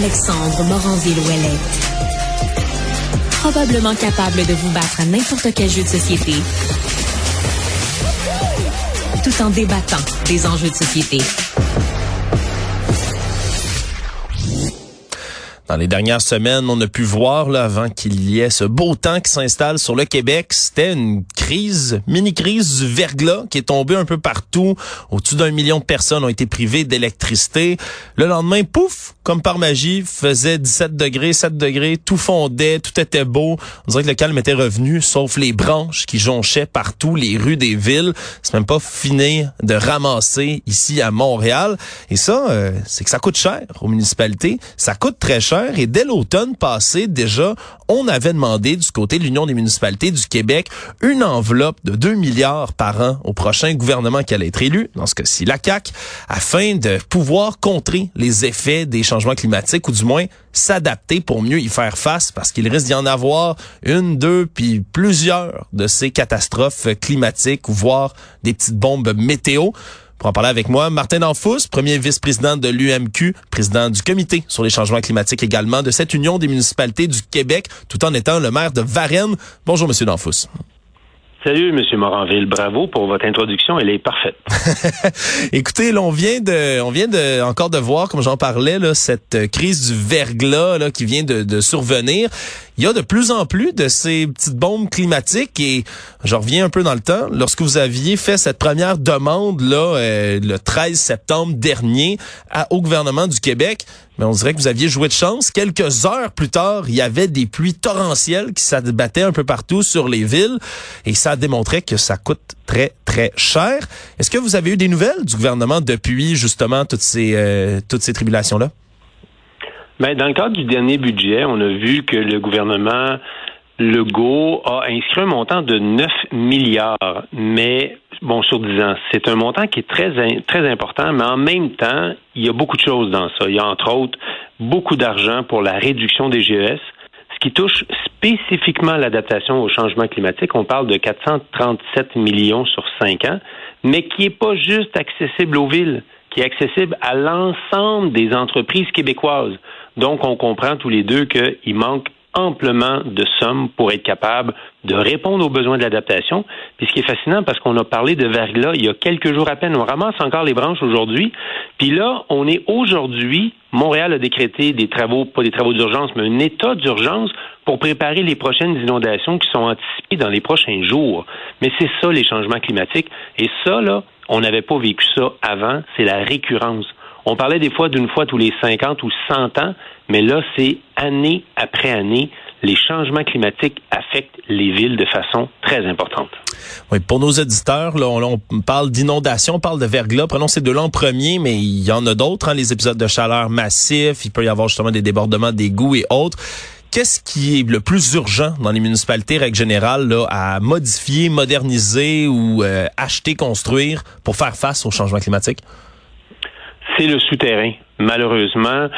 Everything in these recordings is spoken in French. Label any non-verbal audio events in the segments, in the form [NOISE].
Alexandre Moranville-Ouellette. Probablement capable de vous battre à n'importe quel jeu de société, tout en débattant des enjeux de société. Dans les dernières semaines, on a pu voir, là, avant qu'il y ait ce beau temps qui s'installe sur le Québec, c'était une crise, mini-crise du verglas qui est tombée un peu partout. Au-dessus d'un million de personnes ont été privées d'électricité. Le lendemain, pouf, comme par magie, faisait 17 degrés, 7 degrés, tout fondait, tout était beau. On dirait que le calme était revenu, sauf les branches qui jonchaient partout les rues des villes. C'est même pas fini de ramasser ici à Montréal. Et ça, euh, c'est que ça coûte cher aux municipalités. Ça coûte très cher et dès l'automne passé, déjà, on avait demandé du côté de l'Union des municipalités du Québec une enveloppe de 2 milliards par an au prochain gouvernement qui allait être élu, dans ce cas-ci la CAQ, afin de pouvoir contrer les effets des changements climatiques ou du moins s'adapter pour mieux y faire face parce qu'il risque d'y en avoir une, deux, puis plusieurs de ces catastrophes climatiques voire des petites bombes météo. Pour en parler avec moi, Martin Danfous, premier vice-président de l'UMQ, président du comité sur les changements climatiques également de cette Union des municipalités du Québec, tout en étant le maire de Varennes. Bonjour, Monsieur Danfous. Salut, Monsieur Moranville. Bravo pour votre introduction. Elle est parfaite. [LAUGHS] Écoutez, là, on vient de, on vient de, encore de voir, comme j'en parlais, là, cette crise du verglas là, qui vient de, de survenir il y a de plus en plus de ces petites bombes climatiques et je reviens un peu dans le temps. Lorsque vous aviez fait cette première demande là euh, le 13 septembre dernier au gouvernement du Québec, mais on dirait que vous aviez joué de chance. Quelques heures plus tard, il y avait des pluies torrentielles qui s'abattaient un peu partout sur les villes et ça démontrait que ça coûte très très cher. Est-ce que vous avez eu des nouvelles du gouvernement depuis justement toutes ces euh, toutes ces tribulations là? Ben, dans le cadre du dernier budget, on a vu que le gouvernement Legault a inscrit un montant de 9 milliards, mais bon, sur 10 ans. C'est un montant qui est très, très important, mais en même temps, il y a beaucoup de choses dans ça. Il y a entre autres beaucoup d'argent pour la réduction des GES, ce qui touche spécifiquement l'adaptation au changement climatique. On parle de 437 millions sur 5 ans, mais qui n'est pas juste accessible aux villes, qui est accessible à l'ensemble des entreprises québécoises. Donc, on comprend tous les deux qu'il manque amplement de sommes pour être capable de répondre aux besoins de l'adaptation. Puis ce qui est fascinant, parce qu'on a parlé de verglas il y a quelques jours à peine, on ramasse encore les branches aujourd'hui. Puis là, on est aujourd'hui, Montréal a décrété des travaux, pas des travaux d'urgence, mais un état d'urgence pour préparer les prochaines inondations qui sont anticipées dans les prochains jours. Mais c'est ça, les changements climatiques. Et ça, là, on n'avait pas vécu ça avant, c'est la récurrence. On parlait des fois d'une fois tous les 50 ou 100 ans, mais là, c'est année après année. Les changements climatiques affectent les villes de façon très importante. Oui, pour nos auditeurs, là, on, parle d'inondation, on parle de verglas. Prenons ces deux-là premier, mais il y en a d'autres, hein, les épisodes de chaleur massifs. Il peut y avoir justement des débordements d'égouts et autres. Qu'est-ce qui est le plus urgent dans les municipalités, règle générale, à modifier, moderniser ou euh, acheter, construire pour faire face au changement climatique? c'est le souterrain. Malheureusement,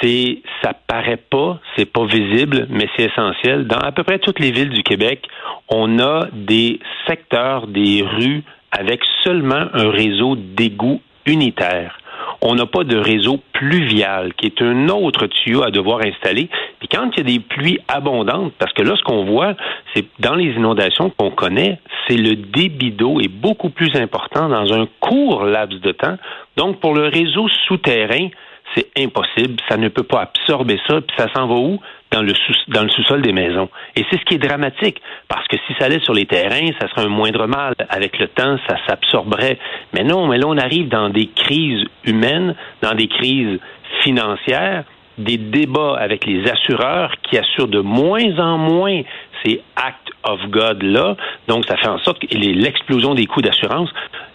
c'est ça paraît pas, c'est pas visible, mais c'est essentiel. Dans à peu près toutes les villes du Québec, on a des secteurs, des rues avec seulement un réseau d'égouts unitaire on n'a pas de réseau pluvial, qui est un autre tuyau à devoir installer. Puis quand il y a des pluies abondantes, parce que là, ce qu'on voit, c'est dans les inondations qu'on connaît, c'est le débit d'eau est beaucoup plus important dans un court laps de temps. Donc, pour le réseau souterrain, c'est impossible. Ça ne peut pas absorber ça. Puis ça s'en va où? Dans le, sous, dans le sous-sol des maisons. Et c'est ce qui est dramatique, parce que si ça allait sur les terrains, ça serait un moindre mal. Avec le temps, ça s'absorberait. Mais non, mais là, on arrive dans des crises humaines, dans des crises financières, des débats avec les assureurs qui assurent de moins en moins ces Act of God-là. Donc, ça fait en sorte que l'explosion des coûts d'assurance.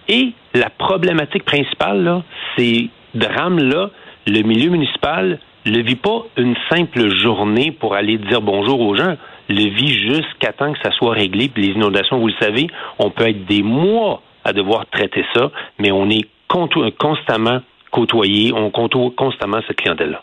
Et la problématique principale, là, ces drames-là, le milieu municipal ne vit pas une simple journée pour aller dire bonjour aux gens, le vit jusqu'à temps que ça soit réglé. Puis les inondations, vous le savez, on peut être des mois à devoir traiter ça, mais on est constamment côtoyé, on côtoie constamment cette clientèle-là.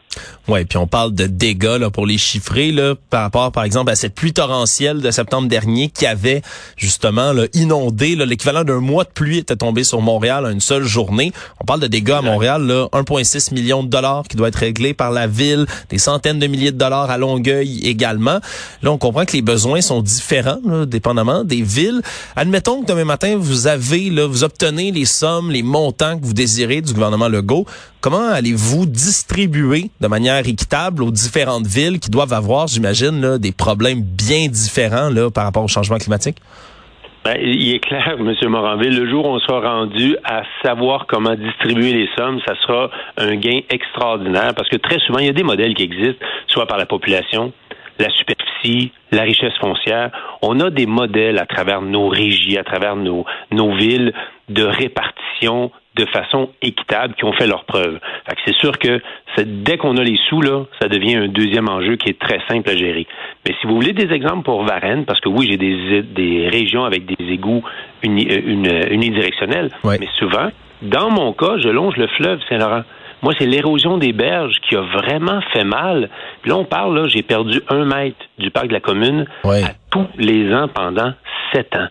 Oui, puis on parle de dégâts là, pour les chiffrer là, par rapport, par exemple, à cette pluie torrentielle de septembre dernier qui avait justement là, inondé l'équivalent d'un mois de pluie était tombé sur Montréal en une seule journée. On parle de dégâts à Montréal, 1,6 million de dollars qui doit être réglé par la ville, des centaines de milliers de dollars à Longueuil également. Là, on comprend que les besoins sont différents, là, dépendamment des villes. Admettons que demain matin, vous avez, là, vous obtenez les sommes, les montants que vous désirez du gouvernement Legault. Comment allez-vous distribuer de manière équitable aux différentes villes qui doivent avoir, j'imagine, des problèmes bien différents là, par rapport au changement climatique? Ben, il est clair, M. Moranville, le jour où on sera rendu à savoir comment distribuer les sommes, ça sera un gain extraordinaire parce que très souvent, il y a des modèles qui existent, soit par la population, la superficie, la richesse foncière. On a des modèles à travers nos régies, à travers nos, nos villes de répartition de façon équitable qui ont fait leurs preuves. c'est sûr que dès qu'on a les sous, là, ça devient un deuxième enjeu qui est très simple à gérer. Mais si vous voulez des exemples pour Varennes, parce que oui, j'ai des, des régions avec des égouts uni, euh, unidirectionnels, mais souvent, dans mon cas, je longe le fleuve Saint-Laurent. Moi, c'est l'érosion des berges qui a vraiment fait mal. Puis là, on parle, là, j'ai perdu un mètre du parc de la commune à tous les ans pendant sept ans.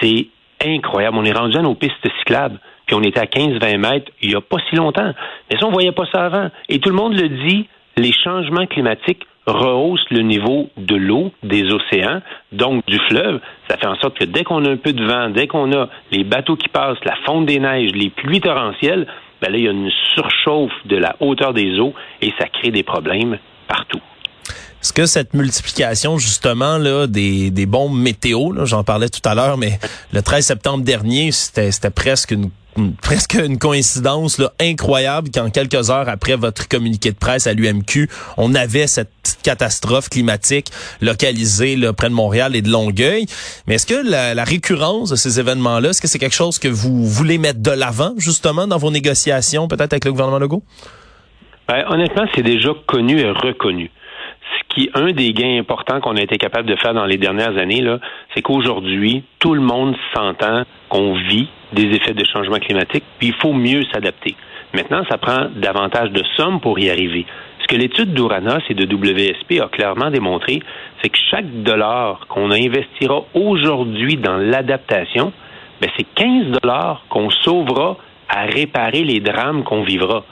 C'est incroyable. On est rendu à nos pistes cyclables puis on était à 15-20 mètres il n'y a pas si longtemps. Mais ça, on voyait pas ça avant. Et tout le monde le dit, les changements climatiques rehaussent le niveau de l'eau, des océans, donc du fleuve. Ça fait en sorte que dès qu'on a un peu de vent, dès qu'on a les bateaux qui passent, la fonte des neiges, les pluies torrentielles, ben là, il y a une surchauffe de la hauteur des eaux et ça crée des problèmes partout. Est-ce que cette multiplication justement là des, des bombes météo, j'en parlais tout à l'heure, mais le 13 septembre dernier, c'était presque une [LAUGHS] presque une coïncidence là, incroyable qu'en quelques heures après votre communiqué de presse à l'UMQ, on avait cette catastrophe climatique localisée là, près de Montréal et de Longueuil. Mais est-ce que la, récurrence de ces événements-là, est-ce que c'est quelque chose que vous voulez mettre de l'avant justement dans vos négociations peut-être avec le gouvernement Legault? Ben, honnêtement, c'est déjà connu et reconnu qui un des gains importants qu'on a été capable de faire dans les dernières années, c'est qu'aujourd'hui, tout le monde s'entend qu'on vit des effets de changement climatique, puis il faut mieux s'adapter. Maintenant, ça prend davantage de sommes pour y arriver. Ce que l'étude d'Uranos et de WSP a clairement démontré, c'est que chaque dollar qu'on investira aujourd'hui dans l'adaptation, ben c'est 15 dollars qu'on sauvera à réparer les drames qu'on vivra.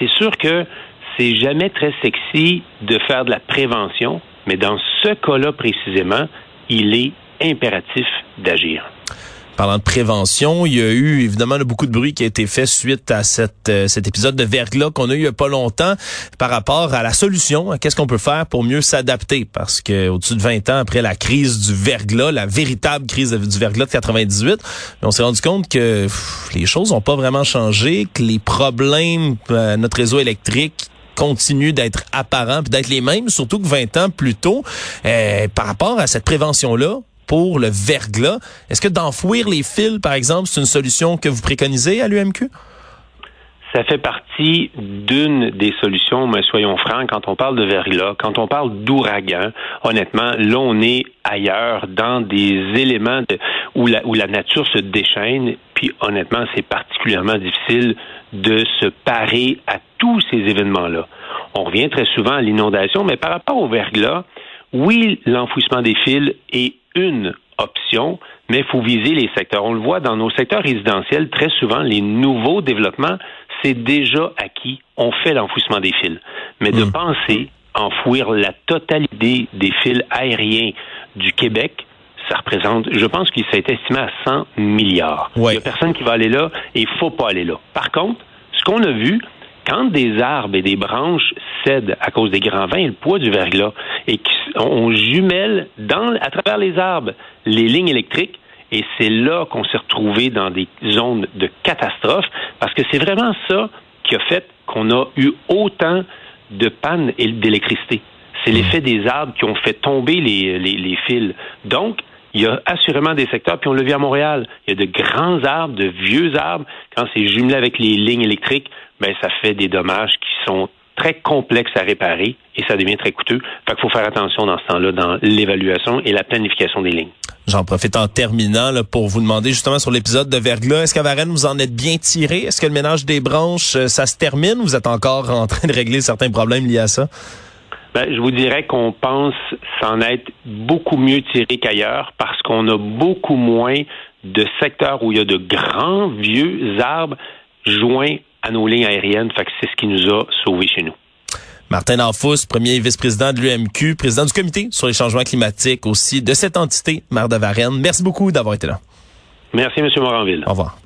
C'est sûr que c'est jamais très sexy de faire de la prévention, mais dans ce cas-là précisément, il est impératif d'agir. Parlant de prévention, il y a eu évidemment beaucoup de bruit qui a été fait suite à euh, cet épisode de verglas qu'on a eu il y a pas longtemps par rapport à la solution. Qu'est-ce qu'on peut faire pour mieux s'adapter? Parce que au-dessus de 20 ans après la crise du verglas, la véritable crise du verglas de 98, on s'est rendu compte que les choses n'ont pas vraiment changé, que les problèmes à notre réseau électrique continuent d'être apparents d'être les mêmes, surtout que 20 ans plus tôt, euh, par rapport à cette prévention-là pour le verglas. Est-ce que d'enfouir les fils, par exemple, c'est une solution que vous préconisez à l'UMQ? Ça fait partie d'une des solutions, mais soyons francs, quand on parle de verglas, quand on parle d'ouragan, honnêtement, là, on est ailleurs, dans des éléments où, la, où la nature se déchaîne, puis honnêtement, c'est particulièrement difficile de se parer à tous ces événements-là. On revient très souvent à l'inondation, mais par rapport au verglas, oui, l'enfouissement des fils est une option, mais il faut viser les secteurs. On le voit dans nos secteurs résidentiels, très souvent, les nouveaux développements, c'est déjà acquis. On fait l'enfouissement des fils. Mais de hmm. penser enfouir la totalité des fils aériens du Québec, ça représente, je pense qu'il s'est estimé à 100 milliards. Il n'y a personne qui va aller là et il faut pas aller là. Par contre, ce qu'on a vu, quand des arbres et des branches cèdent à cause des grands vents et le poids du verglas, et qu'on jumelle dans, à travers les arbres les lignes électriques, et c'est là qu'on s'est retrouvé dans des zones de catastrophe, parce que c'est vraiment ça qui a fait qu'on a eu autant de pannes d'électricité. C'est l'effet des arbres qui ont fait tomber les, les, les fils. Donc, il y a assurément des secteurs, puis on le vit à Montréal. Il y a de grands arbres, de vieux arbres. Quand c'est jumelé avec les lignes électriques, ben ça fait des dommages qui sont très complexes à réparer et ça devient très coûteux. Fait qu'il faut faire attention dans ce temps-là dans l'évaluation et la planification des lignes. J'en profite en terminant là, pour vous demander justement sur l'épisode de verglas, est-ce qu'à Varennes, vous en êtes bien tiré? Est-ce que le ménage des branches, euh, ça se termine? Vous êtes encore en train de régler certains problèmes liés à ça? Ben, je vous dirais qu'on pense s'en être beaucoup mieux tiré qu'ailleurs parce qu'on a beaucoup moins de secteurs où il y a de grands vieux arbres joints à nos lignes aériennes. Fait que c'est ce qui nous a sauvés chez nous. Martin Danfous, premier vice-président de l'UMQ, président du comité sur les changements climatiques aussi de cette entité, maire de Varennes. Merci beaucoup d'avoir été là. Merci, M. Moranville. Au revoir.